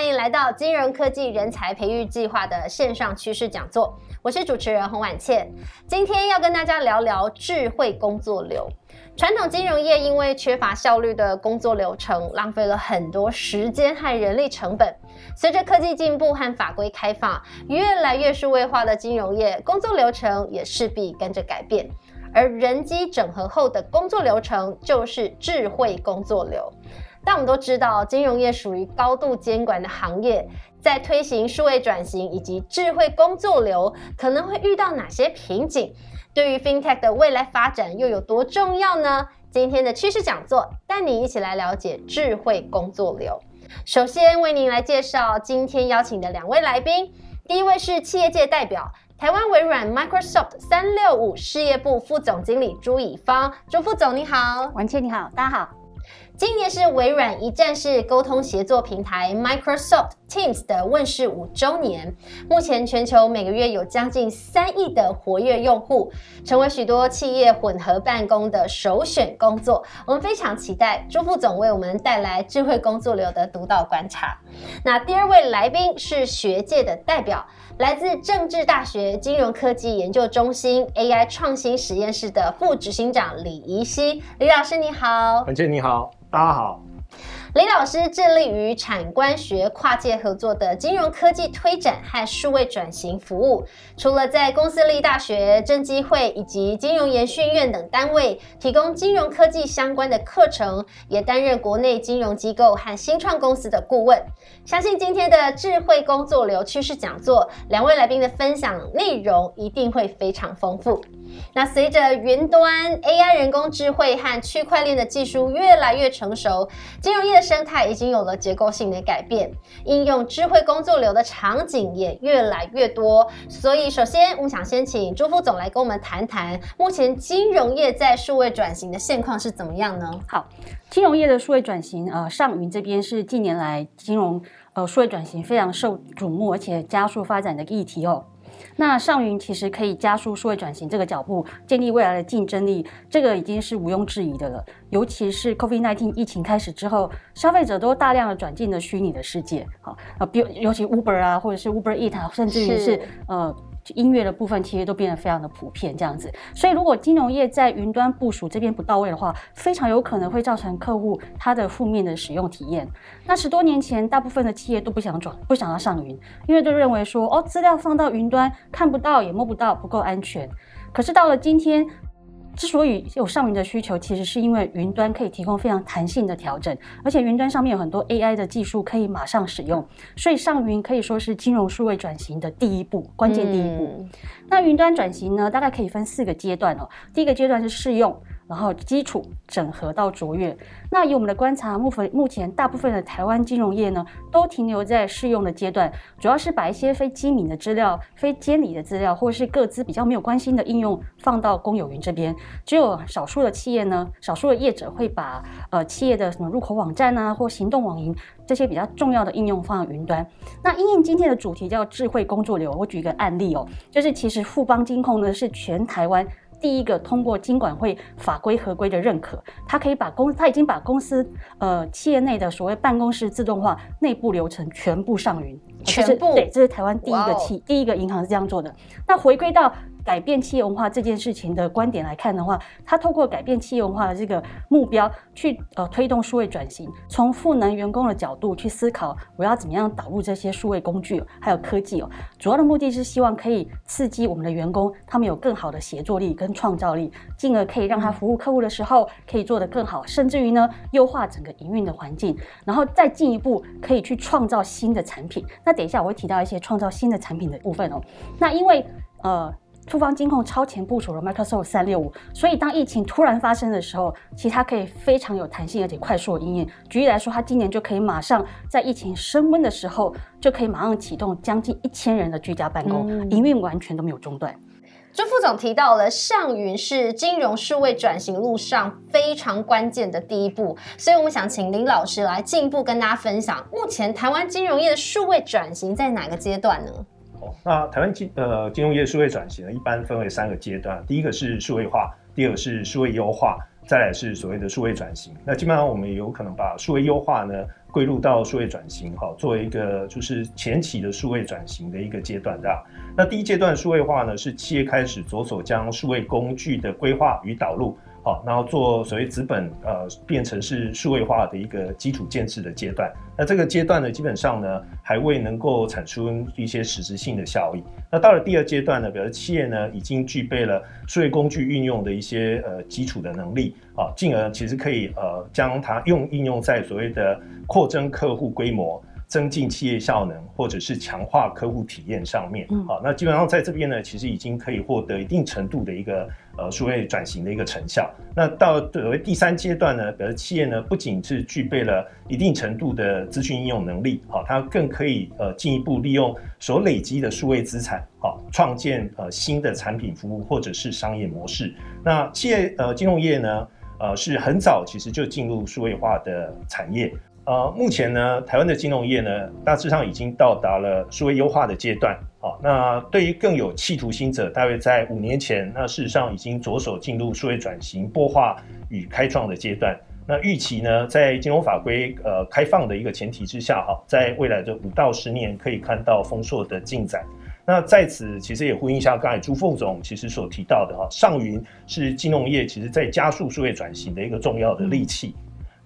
欢迎来到金融科技人才培育计划的线上趋势讲座。我是主持人洪婉倩，今天要跟大家聊聊智慧工作流。传统金融业因为缺乏效率的工作流程，浪费了很多时间和人力成本。随着科技进步和法规开放，越来越数位化的金融业工作流程也势必跟着改变。而人机整合后的工作流程就是智慧工作流。但我们都知道，金融业属于高度监管的行业，在推行数位转型以及智慧工作流，可能会遇到哪些瓶颈？对于 FinTech 的未来发展又有多重要呢？今天的趋势讲座带你一起来了解智慧工作流。首先为您来介绍今天邀请的两位来宾，第一位是企业界代表。台湾微软 Microsoft 三六五事业部副总经理朱以芳，朱副总你好，王倩你好，大家好。今年是微软一站式沟通协作平台 Microsoft Teams 的问世五周年。目前全球每个月有将近三亿的活跃用户，成为许多企业混合办公的首选工作。我们非常期待朱副总为我们带来智慧工作流的独到观察。那第二位来宾是学界的代表，来自政治大学金融科技研究中心 AI 创新实验室的副执行长李怡希。李老师你好，文倩你好。大家好，李老师致力于产官学跨界合作的金融科技推展和数位转型服务。除了在公司立大学、政机会以及金融研训院等单位提供金融科技相关的课程，也担任国内金融机构和新创公司的顾问。相信今天的智慧工作流趋势讲座，两位来宾的分享内容一定会非常丰富。那随着云端、AI、人工智慧和区块链的技术越来越成熟，金融业的生态已经有了结构性的改变，应用智慧工作流的场景也越来越多。所以，首先我们想先请朱副总来跟我们谈谈，目前金融业在数位转型的现况是怎么样呢？好，金融业的数位转型，呃，上云这边是近年来金融呃数位转型非常受瞩目而且加速发展的议题哦。那上云其实可以加速数位转型这个脚步，建立未来的竞争力，这个已经是毋庸置疑的了。尤其是 COVID-19 疫情开始之后，消费者都大量的转进了虚拟的世界，好啊，比尤其 Uber 啊，或者是 Uber Eat 啊，甚至于是呃。音乐的部分其实都变得非常的普遍，这样子。所以如果金融业在云端部署这边不到位的话，非常有可能会造成客户他的负面的使用体验。那十多年前，大部分的企业都不想转，不想要上云，因为都认为说，哦，资料放到云端看不到也摸不到，不够安全。可是到了今天。之所以有上云的需求，其实是因为云端可以提供非常弹性的调整，而且云端上面有很多 AI 的技术可以马上使用，所以上云可以说是金融数位转型的第一步，关键第一步。那云端转型呢，大概可以分四个阶段哦。第一个阶段是试用。然后基础整合到卓越。那以我们的观察，目前目前大部分的台湾金融业呢，都停留在试用的阶段，主要是把一些非机敏的资料、非监理的资料，或是各自比较没有关心的应用放到公有云这边。只有少数的企业呢，少数的业者会把呃企业的什么入口网站啊，或行动网银这些比较重要的应用放到云端。那因应今天的主题叫智慧工作流，我举一个案例哦，就是其实富邦金控呢是全台湾。第一个通过金管会法规合规的认可，他可以把公，他已经把公司呃企业内的所谓办公室自动化内部流程全部上云，全部对，这是台湾第一个企第一个银行是这样做的。那回归到。改变企业文化这件事情的观点来看的话，它透过改变企业文化的这个目标去呃推动数位转型，从赋能员工的角度去思考，我要怎么样导入这些数位工具还有科技哦。主要的目的是希望可以刺激我们的员工，他们有更好的协作力跟创造力，进而可以让他服务客户的时候可以做得更好，甚至于呢优化整个营运的环境，然后再进一步可以去创造新的产品。那等一下我会提到一些创造新的产品的部分哦。那因为呃。突方金控超前部署了 Microsoft 三六五，所以当疫情突然发生的时候，其实它可以非常有弹性而且快速的应验。举例来说，它今年就可以马上在疫情升温的时候，就可以马上启动将近一千人的居家办公，营运完全都没有中断。朱副总提到了上云是金融数位转型路上非常关键的第一步，所以我们想请林老师来进一步跟大家分享，目前台湾金融业的数位转型在哪个阶段呢？那台湾金呃金融业数位转型呢，一般分为三个阶段，第一个是数位化，第二个是数位优化，再来是所谓的数位转型。那基本上我们有可能把数位优化呢归入到数位转型，哈，作为一个就是前期的数位转型的一个阶段，对吧？那第一阶段数位化呢，是企业开始着手将数位工具的规划与导入。然后做所谓资本呃变成是数位化的一个基础建设的阶段。那这个阶段呢，基本上呢还未能够产出一些实质性的效益。那到了第二阶段呢，表示企业呢已经具备了数位工具运用的一些呃基础的能力啊，进而其实可以呃将它用应用在所谓的扩增客户规模。增进企业效能，或者是强化客户体验上面，好，那基本上在这边呢，其实已经可以获得一定程度的一个呃数位转型的一个成效。那到所谓第三阶段呢，比如企业呢不仅是具备了一定程度的资讯应用能力，好，它更可以呃进一步利用所累积的数位资产，好，创建呃新的产品服务或者是商业模式。那企业呃金融业呢，呃是很早其实就进入数位化的产业。呃，目前呢，台湾的金融业呢，大致上已经到达了数位优化的阶段。好，那对于更有企图心者，大约在五年前，那事实上已经着手进入数位转型、孵化与开创的阶段。那预期呢，在金融法规呃开放的一个前提之下，哈，在未来的五到十年，可以看到丰硕的进展。那在此，其实也呼应一下刚才朱凤总其实所提到的哈，上云是金融业其实在加速数位转型的一个重要的利器。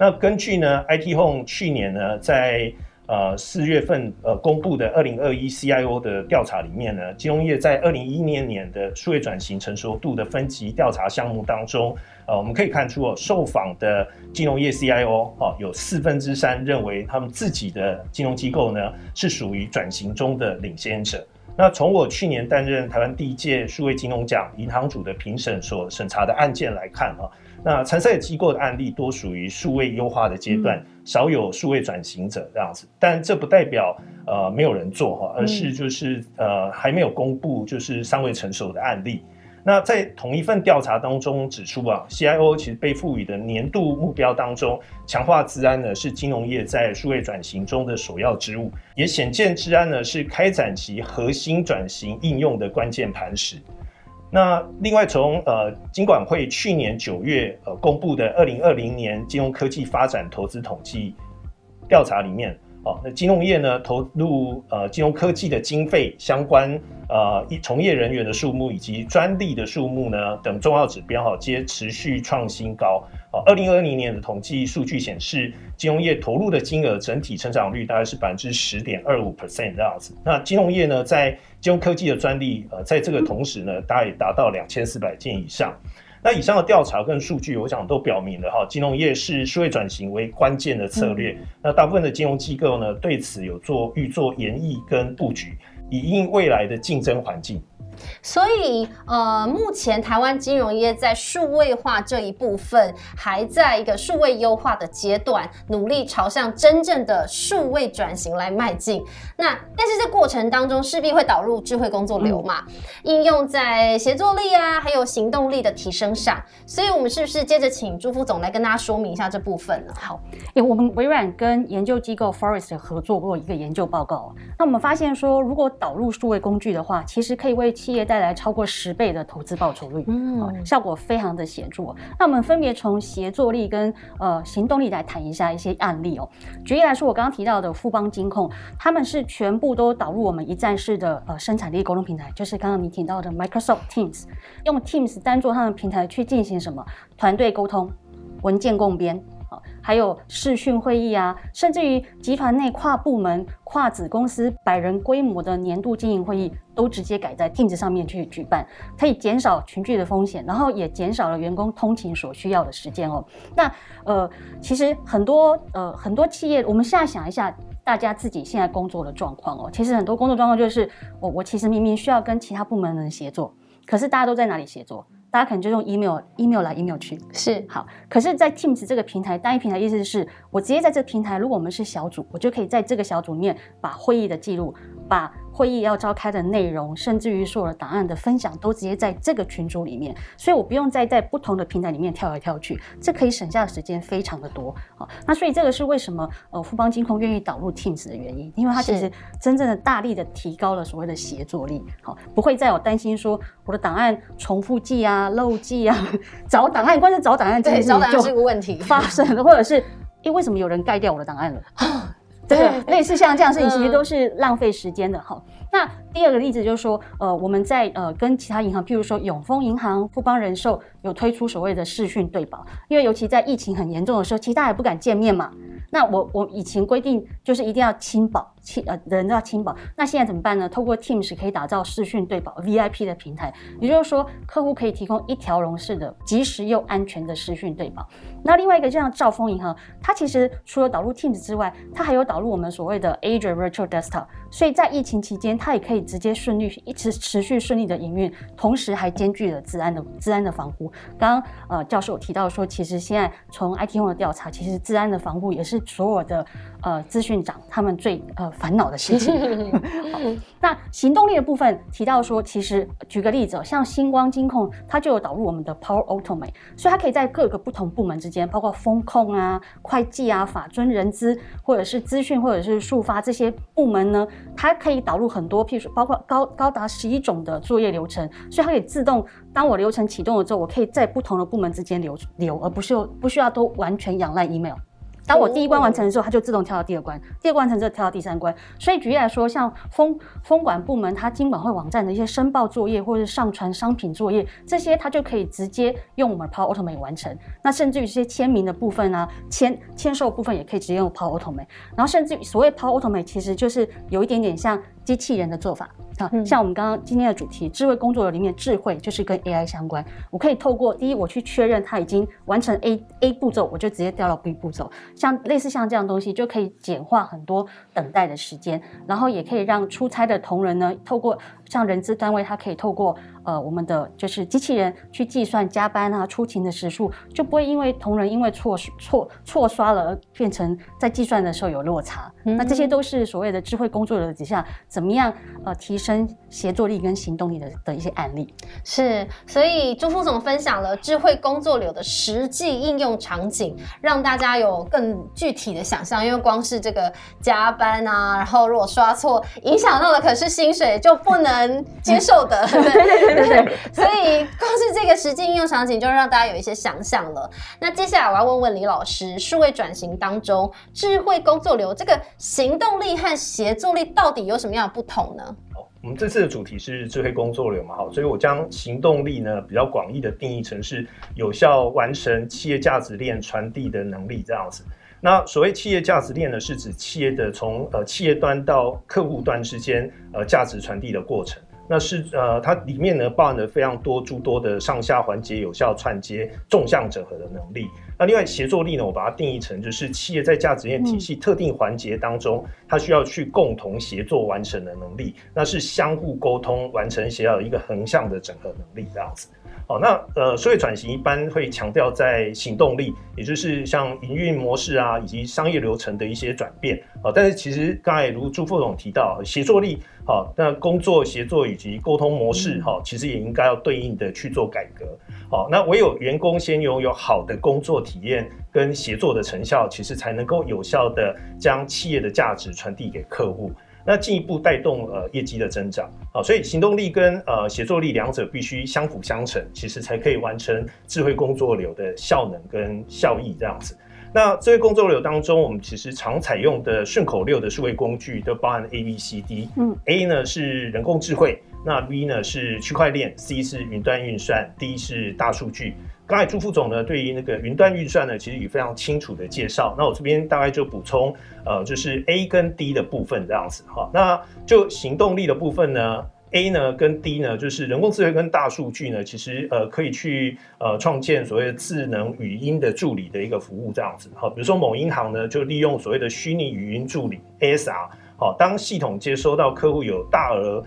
那根据呢，IT Home 去年呢，在呃四月份呃公布的二零二一 CIO 的调查里面呢，金融业在二零一一年的数位转型成熟度的分级调查项目当中，呃，我们可以看出哦，受访的金融业 CIO 哦，有四分之三认为他们自己的金融机构呢是属于转型中的领先者。那从我去年担任台湾第一届数位金融奖银行组的评审所审查的案件来看啊。那参赛机构的案例多属于数位优化的阶段，少有数位转型者这样子。但这不代表呃没有人做哈，而是就是呃还没有公布就是尚未成熟的案例。那在同一份调查当中指出啊，CIO 其实被赋予的年度目标当中，强化治安呢是金融业在数位转型中的首要之务，也显见治安呢是开展其核心转型应用的关键磐石。那另外，从呃金管会去年九月呃公布的二零二零年金融科技发展投资统计调查里面，哦，那金融业呢投入呃金融科技的经费相关呃从业人员的数目以及专利的数目呢等重要指标哈，皆持续创新高。哦，二零二零年的统计数据显示，金融业投入的金额整体成长率大概是百分之十点二五 percent 这样子。那金融业呢，在金融科技的专利，呃，在这个同时呢，大概也达到两千四百件以上。那以上的调查跟数据，我想都表明了哈，金融业是数位转型为关键的策略。那大部分的金融机构呢，对此有做预做研议跟布局，以应未来的竞争环境。所以，呃，目前台湾金融业在数位化这一部分还在一个数位优化的阶段，努力朝向真正的数位转型来迈进。那但是这过程当中势必会导入智慧工作流嘛，应用在协作力啊，还有行动力的提升上。所以，我们是不是接着请朱副总来跟大家说明一下这部分呢？好，诶，我们微软跟研究机构 Forest 合作过一个研究报告，那我们发现说，如果导入数位工具的话，其实可以为企业带来超过十倍的投资报酬率，嗯，效果非常的显著。那我们分别从协作力跟呃行动力来谈一下一些案例哦。举例来说，我刚刚提到的富邦金控，他们是全部都导入我们一站式的呃生产力沟通平台，就是刚刚你提到的 Microsoft Teams，用 Teams 当做他们平台去进行什么团队沟通、文件共编。还有视讯会议啊，甚至于集团内跨部门、跨子公司百人规模的年度经营会议，都直接改在 Teams 上面去举办，可以减少群聚的风险，然后也减少了员工通勤所需要的时间哦。那呃，其实很多呃很多企业，我们现在想一下，大家自己现在工作的状况哦，其实很多工作状况就是，我我其实明明需要跟其他部门的人协作，可是大家都在哪里协作？大家可能就用 email email 来 email 去是好，可是，在 Teams 这个平台，单一平台意思是我直接在这个平台，如果我们是小组，我就可以在这个小组里面把会议的记录、把会议要召开的内容，甚至于所有的档案的分享，都直接在这个群组里面，所以我不用再在不同的平台里面跳来跳去，这可以省下的时间非常的多。好，那所以这个是为什么呃富邦金控愿意导入 Teams 的原因，因为它其实真正的大力的提高了所谓的协作力，好，不会再有担心说我的档案重复记啊、漏记啊、找档案，关键找档案这件对，事情找档案是就个问题。发生了，或者是诶为什么有人盖掉我的档案了？对，类似像这样事情，其实嗯都是浪费时间的哈。那第二个例子就是说，呃，我们在呃跟其他银行，譬如说永丰银行、富邦人寿有推出所谓的视讯对保，因为尤其在疫情很严重的时候，其实大家也不敢见面嘛。那我我以前规定就是一定要亲保，轻呃人都要轻保。那现在怎么办呢？透过 Teams 可以打造视讯对保 VIP 的平台，也就是说，客户可以提供一条龙式的、及时又安全的视讯对保。那另外一个，就像兆丰银行，它其实除了导入 Teams 之外，它还有导入我们所谓的 Azure Virtual Desktop，所以在疫情期间，它也可以直接顺利一直持续顺利的营运，同时还兼具了治安的治安的防护。刚刚呃教授有提到说，其实现在从 IT 用的调查，其实治安的防护也是所有的呃资讯长他们最呃烦恼的事情。好那行动力的部分提到说，其实举个例子、哦，像星光金控，它就有导入我们的 Power Automate，所以它可以在各个不同部门之间，包括风控啊、会计啊、法遵、人资，或者是资讯，或者是数发这些部门呢，它可以导入很多，譬如说包括高高达十一种的作业流程，所以它可以自动，当我流程启动了之后，我可以在不同的部门之间流流，而不是不需要都完全仰赖 email。当我第一关完成的时候，它就自动跳到第二关，第二关完成之后跳到第三关。所以举例来说，像风风管部门，它经管会网站的一些申报作业或者是上传商品作业，这些它就可以直接用我们 Power Automate 完成。那甚至于这些签名的部分啊，签签售部分也可以直接用 Power Automate。然后甚至于所谓 Power Automate，其实就是有一点点像机器人的做法啊，像我们刚刚今天的主题，智慧工作流里面，智慧就是跟 AI 相关。我可以透过第一，我去确认它已经完成 A A 步骤，我就直接调到 B 步骤。像类似像这样东西，就可以简化很多等待的时间，然后也可以让出差的同仁呢，透过像人资单位，它可以透过呃我们的就是机器人去计算加班啊、出勤的时数，就不会因为同仁因为错错错刷了而变成在计算的时候有落差。那这些都是所谓的智慧工作者底下怎么样呃提升协作力跟行动力的的一些案例。是，所以朱副总分享了智慧工作流的实际应用场景，让大家有更具体的想象。因为光是这个加班啊，然后如果刷错，影响到的可是薪水，就不能接受的。对对对对。所以光是这个实际应用场景，就让大家有一些想象了。那接下来我要问问李老师，数位转型当中，智慧工作流这个行动力和协作力到底有什么样的不同呢？我们这次的主题是智慧工作流嘛，好，所以我将行动力呢比较广义的定义成是有效完成企业价值链传递的能力这样子。那所谓企业价值链呢，是指企业的从呃企业端到客户端之间呃价值传递的过程。那是呃它里面呢包含了非常多诸多的上下环节有效串接、纵向整合的能力。那另外协作力呢，我把它定义成就是企业在价值链体系特定环节当中，它需要去共同协作完成的能力，那是相互沟通完成协调一个横向的整合能力这样子。好，那呃，所以转型一般会强调在行动力，也就是像营运模式啊，以及商业流程的一些转变。哦，但是其实刚才如朱副总提到，协作力好，那工作协作以及沟通模式好，其实也应该要对应的去做改革。好，那唯有员工先拥有好的工作体验跟协作的成效，其实才能够有效的将企业的价值传递给客户。那进一步带动呃业绩的增长啊，所以行动力跟呃协作力两者必须相辅相成，其实才可以完成智慧工作流的效能跟效益这样子。那智慧工作流当中，我们其实常采用的顺口溜的数位工具都包含 A、B、C、D。嗯，A 呢是人工智慧，那 B 呢是区块链，C 是云端运算，D 是大数据。刚才朱副总呢，对于那个云端运算呢，其实有非常清楚的介绍。那我这边大概就补充，呃，就是 A 跟 D 的部分这样子哈。那就行动力的部分呢，A 呢跟 D 呢，就是人工智慧跟大数据呢，其实呃可以去呃创建所谓的智能语音的助理的一个服务这样子。好，比如说某银行呢，就利用所谓的虚拟语音助理 ASR，好，当系统接收到客户有大额。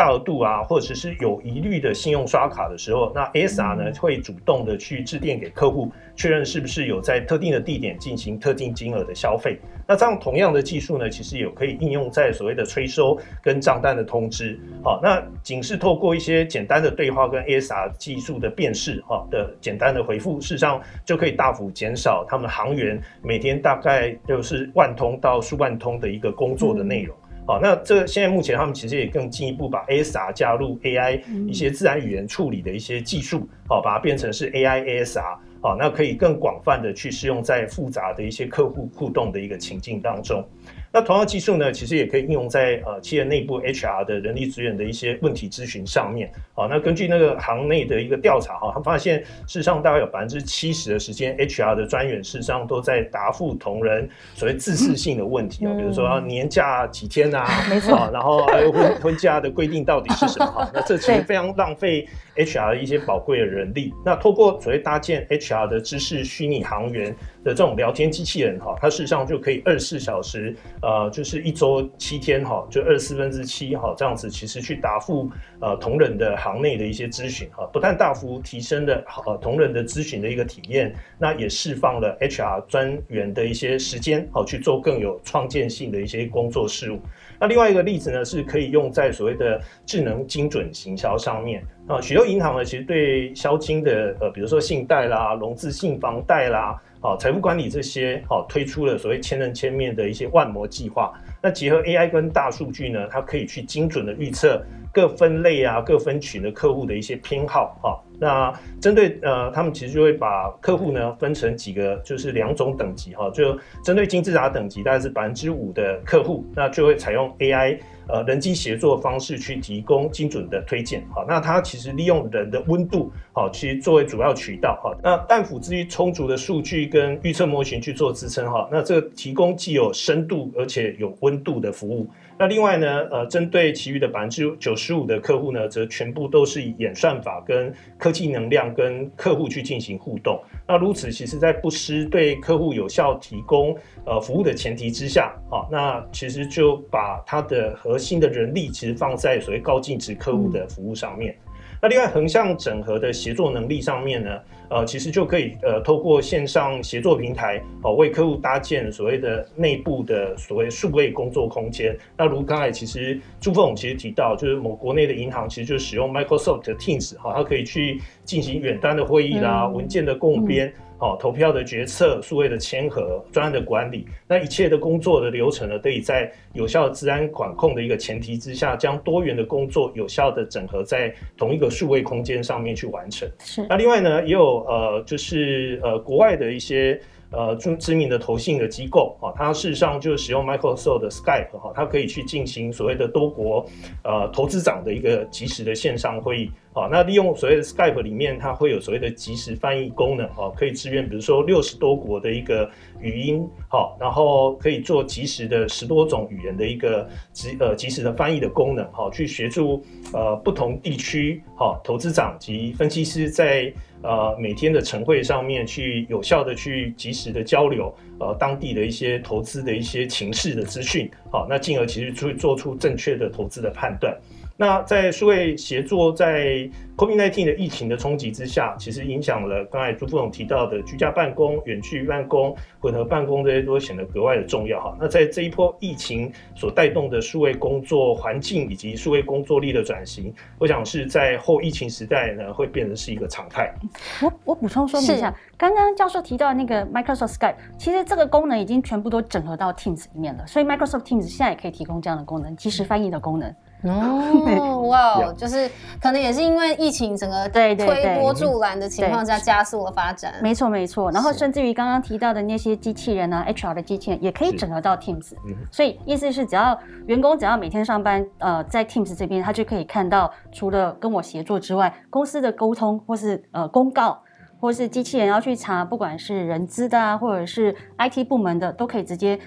大额度啊，或者是有疑虑的信用刷卡的时候，那 ASR 呢会主动的去致电给客户，确认是不是有在特定的地点进行特定金额的消费。那这样同样的技术呢，其实也可以应用在所谓的催收跟账单的通知。好，那仅是透过一些简单的对话跟 ASR 技术的辨识，哈的简单的回复，事实上就可以大幅减少他们行员每天大概就是万通到数万通的一个工作的内容。好，那这现在目前他们其实也更进一步把 ASR 加入 AI 一些自然语言处理的一些技术，好，把它变成是 AI ASR。好，那可以更广泛的去适用在复杂的一些客户互动的一个情境当中。那同样技术呢，其实也可以应用在呃企业内部 HR 的人力资源的一些问题咨询上面。好，那根据那个行内的一个调查哈，他发现事实上大概有百分之七十的时间，HR 的专员事实上都在答复同仁所谓自私性的问题啊，比如说年假几天啊，没错，然后还有婚 婚假的规定到底是什么哈？那这其实非常浪费 HR 一些宝贵的人力。那透过所谓搭建 HR 的知识虚拟行员的这种聊天机器人哈，它事实上就可以二十四小时。呃，就是一周七天哈，就二十四分之七哈，这样子其实去答复呃同仁的行内的一些咨询哈，不但大幅提升了呃同仁的咨询的一个体验，那也释放了 HR 专员的一些时间好去做更有创建性的一些工作事务。那另外一个例子呢，是可以用在所谓的智能精准行销上面啊，许多银行呢其实对销金的呃，比如说信贷啦、融资性房贷啦。好，财富管理这些好推出了所谓千人千面的一些万模计划。那结合 AI 跟大数据呢，它可以去精准的预测各分类啊、各分群的客户的一些偏好。哈，那针对呃，他们其实就会把客户呢分成几个，就是两种等级。哈，就针对金字塔等级大概是百分之五的客户，那就会采用 AI。呃，人机协作方式去提供精准的推荐，好，那它其实利用人的温度，好，其实作为主要渠道，哈，那但辅之于充足的数据跟预测模型去做支撑，哈，那这个提供既有深度而且有温度的服务。那另外呢，呃，针对其余的百分之九十五的客户呢，则全部都是以演算法跟科技能量跟客户去进行互动。那如此，其实在不失对客户有效提供呃服务的前提之下，啊，那其实就把它的核心的人力其实放在所谓高净值客户的服务上面。那另外横向整合的协作能力上面呢，呃，其实就可以呃透过线上协作平台哦，为客户搭建所谓的内部的所谓数位工作空间。那如刚才其实朱凤其实提到，就是某国内的银行其实就使用 Microsoft Teams 哈，它可以去进行远端的会议啦、文件的共编。哦，投票的决策、数位的签合、专案的管理，那一切的工作的流程呢，可以在有效的治安管控的一个前提之下，将多元的工作有效的整合在同一个数位空间上面去完成。是。那另外呢，也有呃，就是呃，国外的一些。呃，知知名的投信的机构啊，它事实上就使用 Microsoft 的 Skype 哈，它可以去进行所谓的多国呃投资长的一个及时的线上会议好。那利用所谓的 Skype 里面，它会有所谓的即时翻译功能啊，可以支援比如说六十多国的一个语音好，然后可以做即时的十多种语言的一个即呃即时的翻译的功能哈，去协助呃不同地区哈投资长及分析师在。呃，每天的晨会上面去有效的去及时的交流，呃，当地的一些投资的一些情势的资讯，好，那进而其实就会做出正确的投资的判断。那在数位协作，在 COVID-19 的疫情的冲击之下，其实影响了刚才朱副总提到的居家办公、远距办公、混合办公这些，都显得格外的重要哈。那在这一波疫情所带动的数位工作环境以及数位工作力的转型，我想是在后疫情时代呢，会变成是一个常态。我我补充说明一下，刚刚教授提到那个 Microsoft Skype，其实这个功能已经全部都整合到 Teams 里面了，所以 Microsoft Teams 现在也可以提供这样的功能，即时翻译的功能。哦，哇，就是可能也是因为疫情整个对推波助澜的情况下，加速了发展。没错，没错。然后甚至于刚刚提到的那些机器人啊，HR 的机器人也可以整合到 Teams。所以意思是，只要员工只要每天上班，呃，在 Teams 这边，他就可以看到除了跟我协作之外，公司的沟通或是呃公告，或是机器人要去查，不管是人资的啊，或者是 IT 部门的，都可以直接。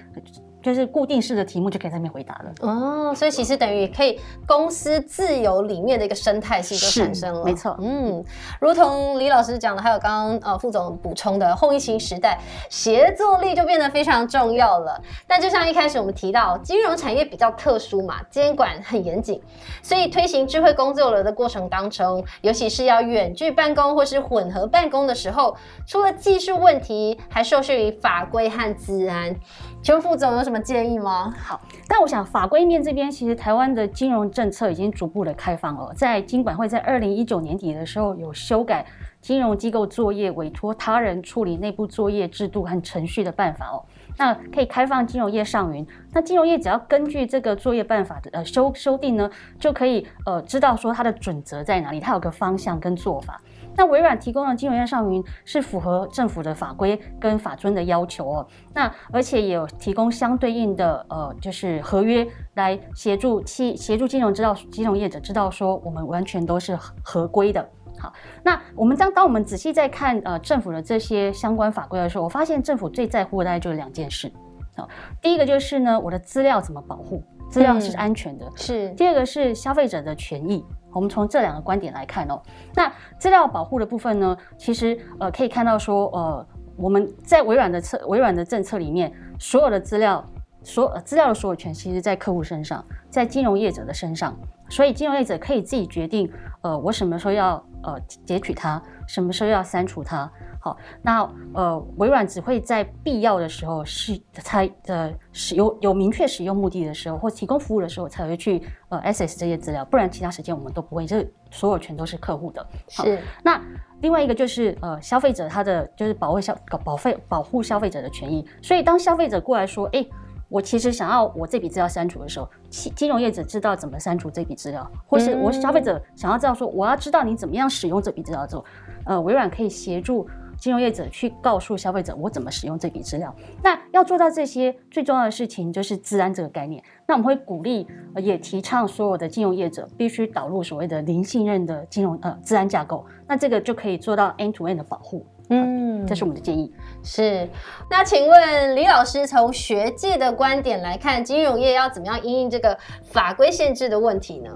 就是固定式的题目就可以在那边回答了。哦，所以其实等于可以公司自由里面的一个生态系就产生了，没错。嗯，如同李老师讲的，还有刚刚呃副总补充的，后疫情时代协作力就变得非常重要了。但就像一开始我们提到，金融产业比较特殊嘛，监管很严谨，所以推行智慧工作流的过程当中，尤其是要远距办公或是混合办公的时候，除了技术问题，还受限于法规和治安。邱副总有什么建议吗？好，但我想法规面这边，其实台湾的金融政策已经逐步的开放了。在金管会在二零一九年底的时候有修改金融机构作业委托他人处理内部作业制度和程序的办法哦。那可以开放金融业上云，那金融业只要根据这个作业办法的呃修修订呢，就可以呃知道说它的准则在哪里，它有个方向跟做法。那微软提供的金融业上云是符合政府的法规跟法遵的要求哦。那而且也有提供相对应的呃，就是合约来协助企协助金融知道金融业者知道说我们完全都是合规的。好，那我们当当我们仔细在看呃政府的这些相关法规的时候，我发现政府最在乎的大概就是两件事。好，第一个就是呢，我的资料怎么保护，资料是安全的。是。第二个是消费者的权益。我们从这两个观点来看哦，那资料保护的部分呢，其实呃可以看到说，呃我们在微软的策微软的政策里面，所有的资料所资料的所有权，其实在客户身上，在金融业者的身上，所以金融业者可以自己决定，呃我什么时候要呃截取它，什么时候要删除它。好，那呃，微软只会在必要的时候是才呃使有有明确使用目的的时候，或提供服务的时候才会去呃 access 这些资料，不然其他时间我们都不会，这所有权都是客户的。是。那另外一个就是呃消费者他的就是保卫消保费保护消费者的权益，所以当消费者过来说，哎，我其实想要我这笔资料删除的时候，金金融业者知道怎么删除这笔资料，或是我消费者想要知道说我要知道你怎么样使用这笔资料之后，呃，微软可以协助。金融业者去告诉消费者我怎么使用这笔资料，那要做到这些最重要的事情就是治安这个概念。那我们会鼓励也提倡所有的金融业者必须导入所谓的零信任的金融呃治安架构，那这个就可以做到 end to end 的保护。嗯，这是我们的建议。是，那请问李老师从学界的观点来看，金融业要怎么样应应这个法规限制的问题呢？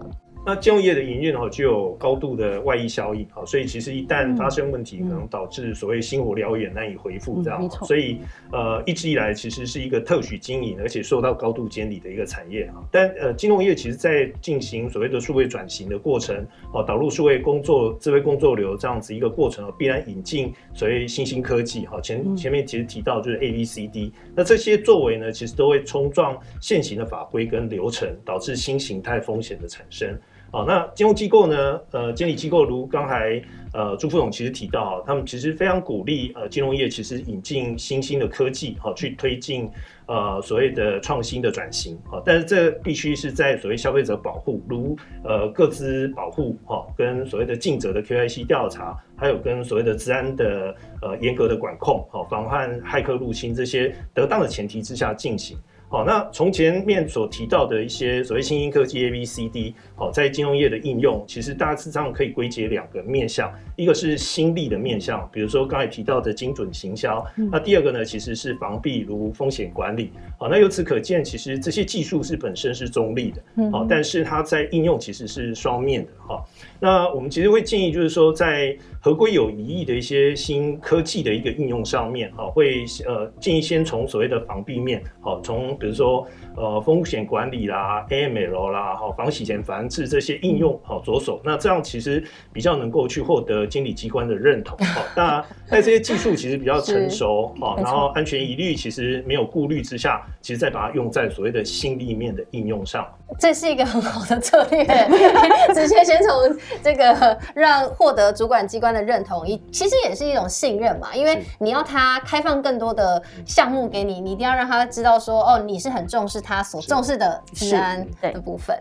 那金融业的营运哦，具有高度的外溢效应啊，所以其实一旦发生问题，可能导致所谓星火燎原、难以回复这样。所以呃，一直以来其实是一个特许经营，而且受到高度监理的一个产业啊。但呃，金融业其实在进行所谓的数位转型的过程哦，导入数位工作、智慧工作流这样子一个过程必然引进所谓新兴科技哈。前前面其实提到就是 A、B、C、D，那这些作为呢，其实都会冲撞现行的法规跟流程，导致新形态风险的产生。好，那金融机构呢？呃，监理机构如刚才呃朱副总其实提到，他们其实非常鼓励呃金融业其实引进新兴的科技，好去推进呃所谓的创新的转型，好，但是这必须是在所谓消费者保护，如呃各资保护，哈，跟所谓的尽责的 QIC 调查，还有跟所谓的治安的呃严格的管控，好，防范骇客入侵这些得当的前提之下进行。好，那从前面所提到的一些所谓新兴科技 A、B、C、D，好，在金融业的应用，其实大致上可以归结两个面向，一个是新力的面向，比如说刚才提到的精准行销，那第二个呢，其实是防避如风险管理。好，那由此可见，其实这些技术是本身是中立的，好，但是它在应用其实是双面的，哈。那我们其实会建议，就是说在合规有疑义的一些新科技的一个应用上面，哈，会呃建议先从所谓的防避面，好，从比如说，呃，风险管理啦，AML 啦，好，防洗钱防治这些应用，好着手。那这样其实比较能够去获得经理机关的认同。好，当然 在这些技术其实比较成熟，好，然后安全疑虑其实没有顾虑之下，其实再把它用在所谓的新立面的应用上。这是一个很好的策略，直接先从这个让获得主管机关的认同，一其实也是一种信任嘛。因为你要他开放更多的项目给你，你一定要让他知道说，哦。你是很重视他所重视的治安的部分。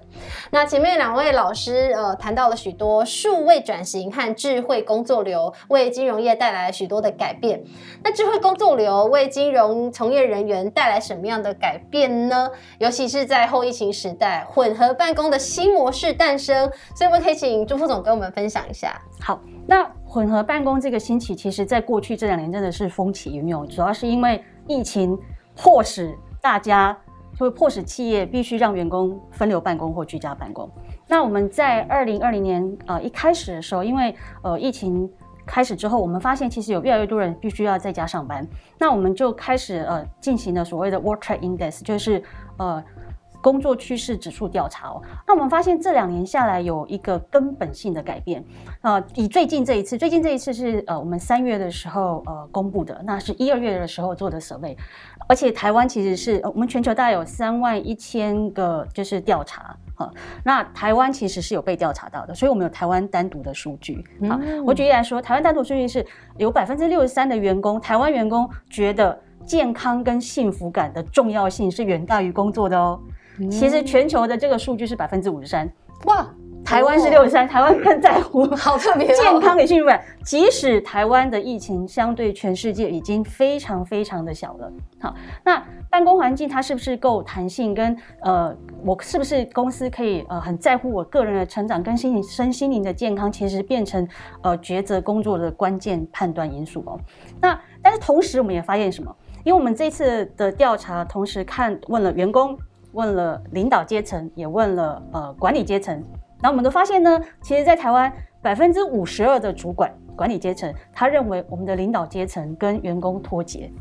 那前面两位老师呃谈到了许多数位转型和智慧工作流为金融业带来许多的改变。那智慧工作流为金融从业人员带来什么样的改变呢？尤其是在后疫情时代，混合办公的新模式诞生。所以我们可以请朱副总跟我们分享一下。好，那混合办公这个兴起，其实在过去这两年真的是风起云涌，主要是因为疫情迫使大家就会迫使企业必须让员工分流办公或居家办公。那我们在二零二零年呃一开始的时候，因为呃疫情开始之后，我们发现其实有越来越多人必须要在家上班，那我们就开始呃进行了所谓的 Work Trade Index，就是呃。工作趋势指数调查哦，那我们发现这两年下来有一个根本性的改变，呃，以最近这一次，最近这一次是呃我们三月的时候呃公布的，那是一二月的时候做的 survey，而且台湾其实是我们全球大概有三万一千个就是调查，哈，那台湾其实是有被调查到的，所以我们有台湾单独的数据，好，我举例来说，台湾单独数据是有百分之六十三的员工，台湾员工觉得健康跟幸福感的重要性是远大于工作的哦。其实全球的这个数据是百分之五十三，哇，台湾是六十三，台湾更在乎，好特别，健康与幸福感。即使台湾的疫情相对全世界已经非常非常的小了，好，那办公环境它是不是够弹性？跟呃，我是不是公司可以呃很在乎我个人的成长跟心灵身心灵的健康？其实变成呃抉择工作的关键判断因素哦。那但是同时我们也发现什么？因为我们这次的调查同时看问了员工。问了领导阶层，也问了呃管理阶层，然后我们都发现呢，其实，在台湾百分之五十二的主管管理阶层，他认为我们的领导阶层跟员工脱节，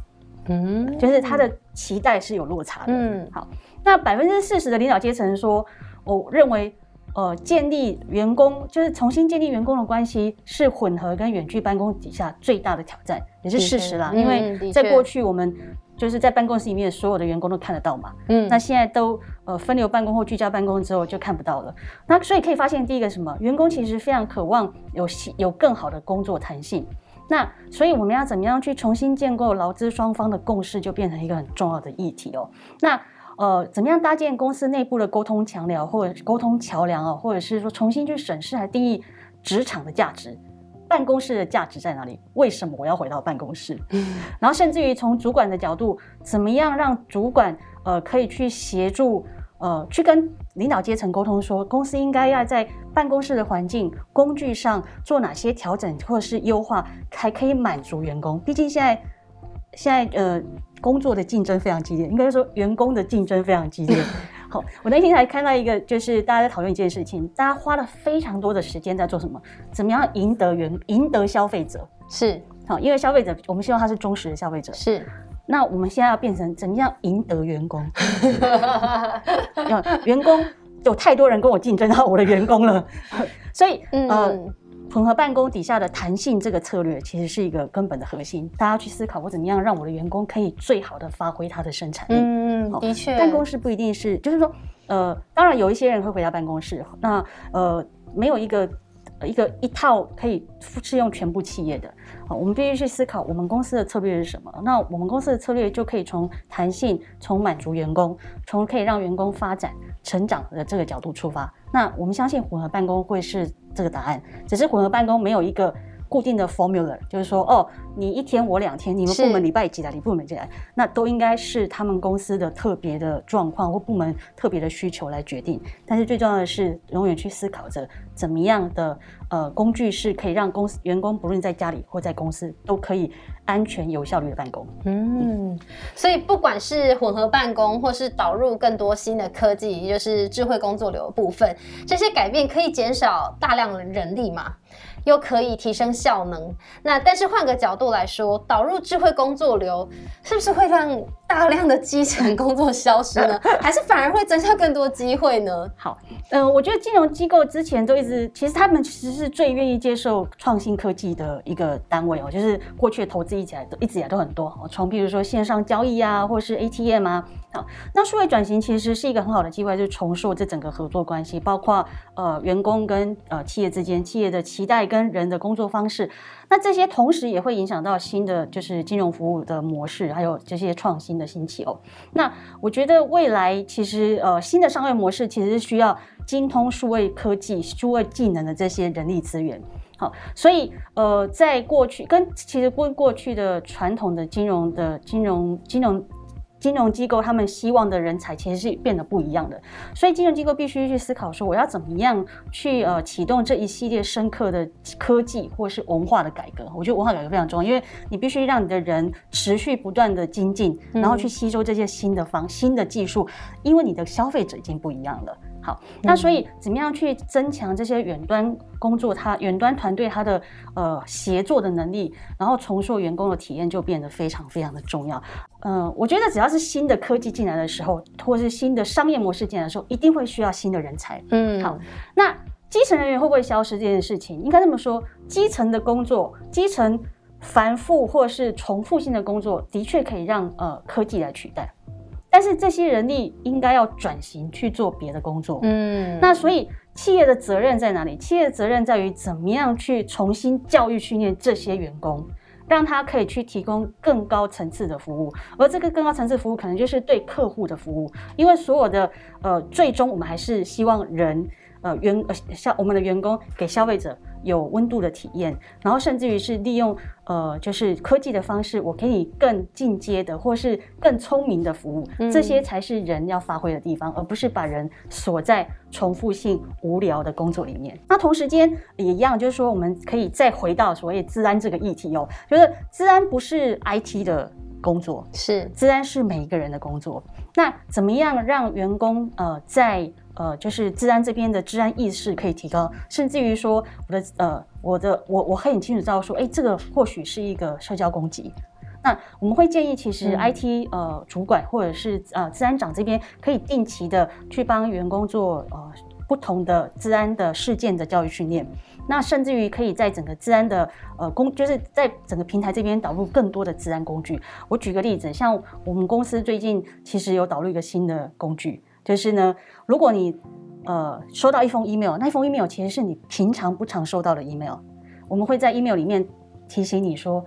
嗯，就是他的期待是有落差的。嗯，好，那百分之四十的领导阶层说，我认为呃建立员工就是重新建立员工的关系是混合跟远距办公底下最大的挑战，也是事实啦，因为在过去我们。就是在办公室里面，所有的员工都看得到嘛。嗯，那现在都呃分流办公或居家办公之后就看不到了。那所以可以发现，第一个什么，员工其实非常渴望有有更好的工作弹性。那所以我们要怎么样去重新建构劳资双方的共识，就变成一个很重要的议题哦。那呃，怎么样搭建公司内部的沟通桥梁，或者沟通桥梁啊，或者是说重新去审视来定义职场的价值？办公室的价值在哪里？为什么我要回到办公室？然后甚至于从主管的角度，怎么样让主管呃可以去协助呃去跟领导阶层沟通，说公司应该要在办公室的环境工具上做哪些调整或者是优化，才可以满足员工？毕竟现在现在呃工作的竞争非常激烈，应该说员工的竞争非常激烈。好，我那天还看到一个，就是大家在讨论一件事情，大家花了非常多的时间在做什么？怎么样赢得员、赢得消费者？是好，因为消费者，我们希望他是忠实的消费者。是，那我们现在要变成怎么样赢得员工？员工有太多人跟我竞争到我的员工了，所以呃。混合办公底下的弹性这个策略，其实是一个根本的核心。大家去思考，我怎么样让我的员工可以最好的发挥他的生产力？嗯，的确，办公室不一定是，就是说，呃，当然有一些人会回到办公室，那呃，没有一个一个一套可以适用全部企业的。好，我们必须去思考，我们公司的策略是什么？那我们公司的策略就可以从弹性、从满足员工、从可以让员工发展成长的这个角度出发。那我们相信混合办公会是这个答案，只是混合办公没有一个固定的 formula，就是说，哦，你一天我两天，你们部门礼拜几来，你部门几来，那都应该是他们公司的特别的状况或部门特别的需求来决定。但是最重要的是，永远去思考着怎么样的呃工具是可以让公司员工不论在家里或在公司都可以。安全有效率的办公，嗯，所以不管是混合办公，或是导入更多新的科技，也就是智慧工作流的部分，这些改变可以减少大量的人力嘛？又可以提升效能，那但是换个角度来说，导入智慧工作流是不是会让大量的基层工作消失呢？还是反而会增加更多机会呢？好，嗯，我觉得金融机构之前都一直，其实他们其实是最愿意接受创新科技的一个单位哦，就是过去的投资一起来都一直以来都很多，从比如说线上交易啊，或是 ATM 啊，好，那数位转型其实是一个很好的机会，就是重塑这整个合作关系，包括呃员工跟呃企业之间，企业的期待跟跟人的工作方式，那这些同时也会影响到新的就是金融服务的模式，还有这些创新的兴起哦。那我觉得未来其实呃新的商业模式其实需要精通数位科技、数位技能的这些人力资源。好，所以呃在过去跟其实跟过去的传统的金融的金融金融金融机构他们希望的人才其实是变得不一样的，所以金融机构必须去思考说，我要怎么样去呃启动这一系列深刻的科技或是文化的改革。我觉得文化改革非常重要，因为你必须让你的人持续不断的精进，然后去吸收这些新的方、新的技术，因为你的消费者已经不一样了。好，那所以怎么样去增强这些远端工作，它远端团队它的呃协作的能力，然后重塑员工的体验就变得非常非常的重要。嗯，我觉得只要是新的科技进来的时候，或是新的商业模式进来的时候，一定会需要新的人才。嗯，好，那基层人员会不会消失这件事情？应该这么说，基层的工作，基层繁复或是重复性的工作，的确可以让呃科技来取代。但是这些人力应该要转型去做别的工作，嗯，那所以企业的责任在哪里？企业的责任在于怎么样去重新教育训练这些员工，让他可以去提供更高层次的服务，而这个更高层次服务可能就是对客户的服务，因为所有的呃，最终我们还是希望人。呃，员呃，消我们的员工给消费者有温度的体验，然后甚至于是利用呃，就是科技的方式，我给你更进阶的或是更聪明的服务，这些才是人要发挥的地方，而不是把人锁在重复性无聊的工作里面。那同时间也一样，就是说我们可以再回到所谓治安这个议题哦，就是治安不是 IT 的工作，是治安是每一个人的工作。那怎么样让员工呃在呃，就是治安这边的治安意识可以提高，甚至于说我的呃，我的我我很清楚知道说，哎，这个或许是一个社交攻击。那我们会建议，其实 IT 呃主管或者是呃治安长这边可以定期的去帮员工做呃不同的治安的事件的教育训练。那甚至于可以在整个治安的呃工，就是在整个平台这边导入更多的治安工具。我举个例子，像我们公司最近其实有导入一个新的工具。就是呢，如果你呃收到一封 email，那封 email 其实是你平常不常收到的 email，我们会在 email 里面提醒你说。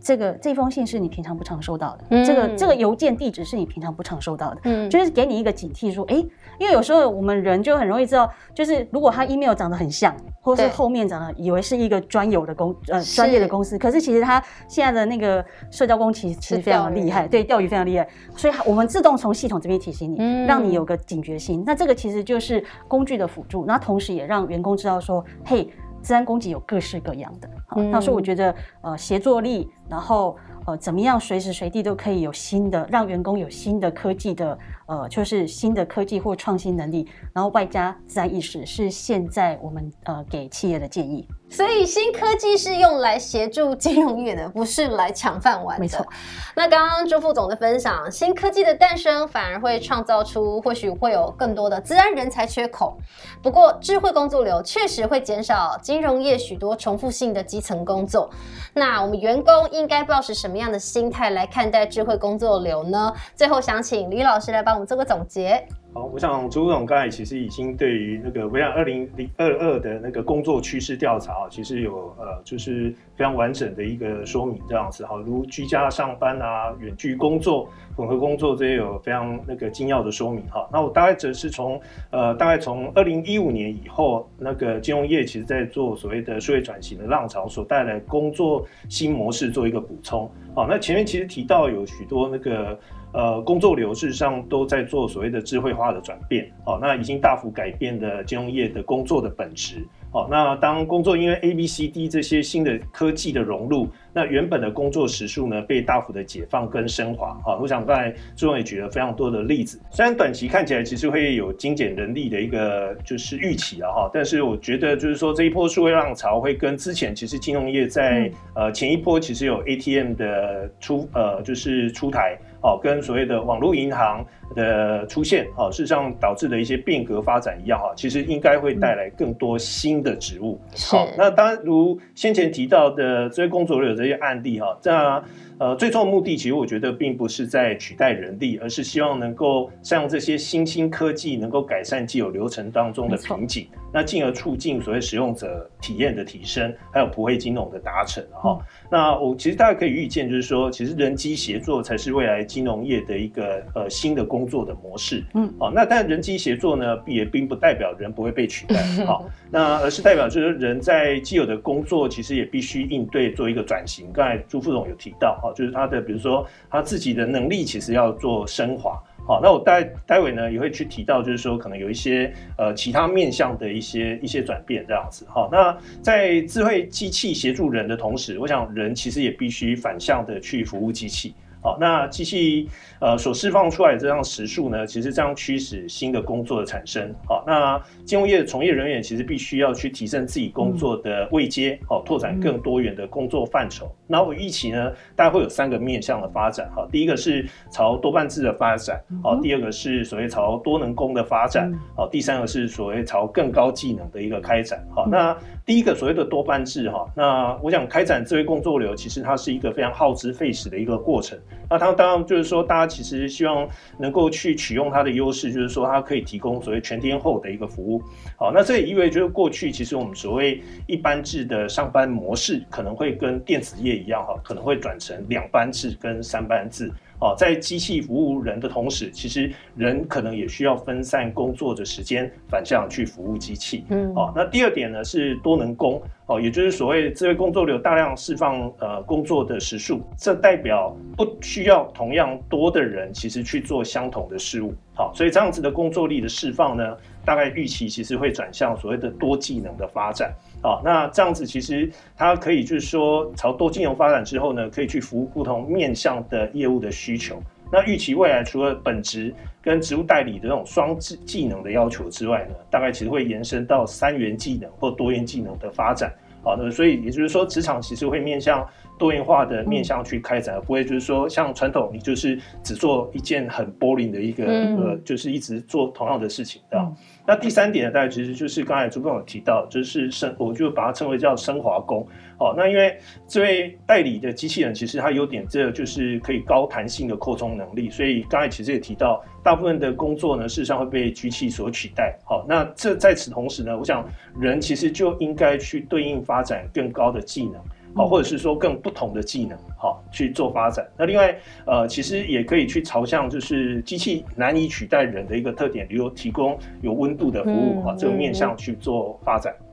这个这封信是你平常不常收到的，这个这个邮件地址是你平常不常收到的，嗯，就是给你一个警惕，说，哎，因为有时候我们人就很容易知道，就是如果他 email 长得很像，或是后面长得以为是一个专有的公呃专业的公司，可是其实他现在的那个社交工其实非常的厉害，对，钓鱼非常厉害，所以我们自动从系统这边提醒你，让你有个警觉心。那这个其实就是工具的辅助，那同时也让员工知道说，嘿。自然攻击有各式各样的，好，那所以我觉得，呃，协作力，然后，呃，怎么样随时随地都可以有新的，让员工有新的科技的，呃，就是新的科技或创新能力，然后外加自然意识，是现在我们呃给企业的建议。所以新科技是用来协助金融业的，不是来抢饭碗的。没错。那刚刚朱副总的分享，新科技的诞生反而会创造出或许会有更多的自然人才缺口。不过智慧工作流确实会减少金融业许多重复性的基层工作。那我们员工应该抱持什么样的心态来看待智慧工作流呢？最后想请李老师来帮我们做个总结。好，我想朱总刚才其实已经对于那个微软二零零二二的那个工作趋势调查啊，其实有呃就是非常完整的一个说明这样子。好，如居家上班啊、远距工作、混合工作这些有非常那个精要的说明哈。那我大概只是从呃大概从二零一五年以后，那个金融业其实在做所谓的数位转型的浪潮所带来工作新模式做一个补充。好，那前面其实提到有许多那个。呃，工作流事实上都在做所谓的智慧化的转变，哦，那已经大幅改变了金融业的工作的本质。哦，那当工作因为 A、B、C、D 这些新的科技的融入，那原本的工作时数呢被大幅的解放跟升华。哈，我想刚才朱总也举了非常多的例子。虽然短期看起来其实会有精简人力的一个就是预期了哈，但是我觉得就是说这一波数位浪潮会跟之前其实金融业在呃前一波其实有 ATM 的出呃就是出台哦，跟所谓的网络银行。的出现，哦，事实上导致的一些变革发展一样，哈，其实应该会带来更多新的职务。好，那当然如先前提到的这些工作有这些案例，哈，这样。呃，最终的目的其实我觉得并不是在取代人力，而是希望能够善用这些新兴科技，能够改善既有流程当中的瓶颈，那进而促进所谓使用者体验的提升，还有普惠金融的达成。哈，那我其实大家可以预见，就是说，其实人机协作才是未来金融业的一个呃新的工作的模式。嗯，哦，那但人机协作呢，也并不代表人不会被取代。好，那而是代表就是人在既有的工作，其实也必须应对做一个转型。型，刚才朱副总有提到哈，就是他的比如说他自己的能力其实要做升华。好，那我待待会呢也会去提到，就是说可能有一些呃其他面向的一些一些转变这样子。好，那在智慧机器协助人的同时，我想人其实也必须反向的去服务机器。好，那机器呃所释放出来的这样时数呢，其实这样驱使新的工作的产生。好，那金融业的从业人员其实必须要去提升自己工作的位阶，好，拓展更多元的工作范畴。那我预期呢，大概会有三个面向的发展。哈，第一个是朝多半制的发展，好，第二个是所谓朝多能工的发展，好，第三个是所谓朝更高技能的一个开展。好，那第一个所谓的多半制哈，那我想开展智慧工作流，其实它是一个非常耗资费时的一个过程。那它当然就是说，大家其实希望能够去取用它的优势，就是说它可以提供所谓全天候的一个服务。好，那这也意味着过去其实我们所谓一般制的上班模式，可能会跟电子业一样哈，可能会转成两班制跟三班制。哦，在机器服务人的同时，其实人可能也需要分散工作的时间，反向去服务机器。嗯，哦，那第二点呢是多能工，哦，也就是所谓智慧工作流大量释放呃工作的时数，这代表不需要同样多的人其实去做相同的事物。好，所以这样子的工作力的释放呢，大概预期其实会转向所谓的多技能的发展。好，那这样子其实它可以就是说朝多金融发展之后呢，可以去服务不同面向的业务的需求。那预期未来除了本职跟职务代理的这种双技技能的要求之外呢，大概其实会延伸到三元技能或多元技能的发展。好，那所以也就是说，职场其实会面向多元化的面向去开展，而不会就是说像传统你就是只做一件很 boring 的一个呃，就是一直做同样的事情，对吧？那第三点呢，大概其实就是刚才朱总有提到，就是升，我就把它称为叫升华工。哦，那因为这位代理的机器人，其实它有点这就是可以高弹性的扩充能力，所以刚才其实也提到，大部分的工作呢，事实上会被机器所取代。好，那这在此同时呢，我想人其实就应该去对应发展更高的技能。好，或者是说更不同的技能，好去做发展。那另外，呃，其实也可以去朝向就是机器难以取代人的一个特点，比如提供有温度的服务，哈，这个面向去做发展。嗯，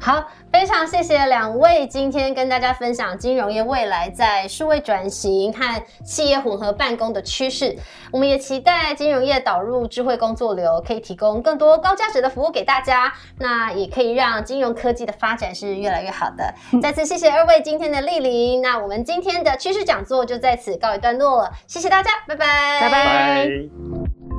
好，非常谢谢两位今天跟大家分享金融业未来在数位转型和企业混合办公的趋势。我们也期待金融业导入智慧工作流，可以提供更多高价值的服务给大家。那也可以让金融科技的发展是越来越好的。再次谢谢二位今天的莅临。那我们今天的趋势讲座就在此告一段落了，谢谢大家，拜拜，拜拜。